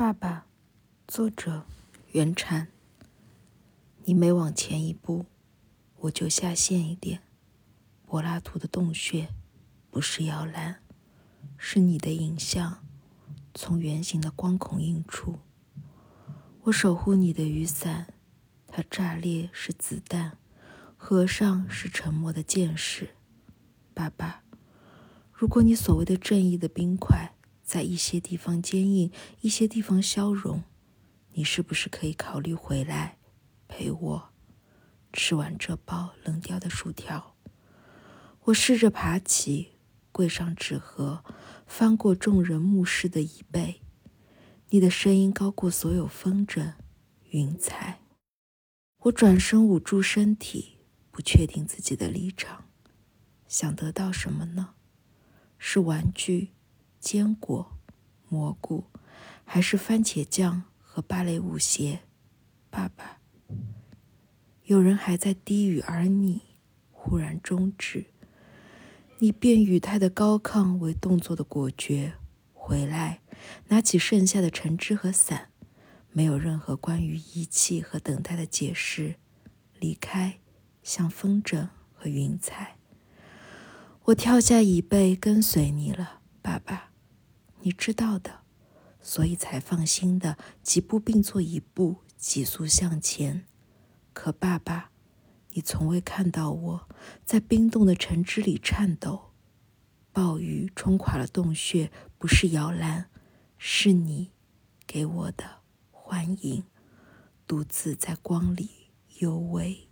爸爸，作者袁禅。你每往前一步，我就下陷一点。柏拉图的洞穴不是摇篮，是你的影像从圆形的光孔映出。我守护你的雨伞，它炸裂是子弹，合上是沉默的剑士。爸爸，如果你所谓的正义的冰块。在一些地方坚硬，一些地方消融，你是不是可以考虑回来陪我吃完这包冷掉的薯条？我试着爬起，柜上纸盒，翻过众人目视的椅背。你的声音高过所有风筝、云彩。我转身捂住身体，不确定自己的立场。想得到什么呢？是玩具。坚果、蘑菇，还是番茄酱和芭蕾舞鞋？爸爸，有人还在低语，而你忽然终止。你变语态的高亢为动作的果决。回来，拿起剩下的橙汁和伞，没有任何关于仪器和等待的解释。离开，像风筝和云彩。我跳下椅背，跟随你了，爸爸。你知道的，所以才放心的几步并作一步，急速向前。可爸爸，你从未看到我在冰冻的橙汁里颤抖。暴雨冲垮了洞穴，不是摇篮，是你给我的欢迎，独自在光里幽微。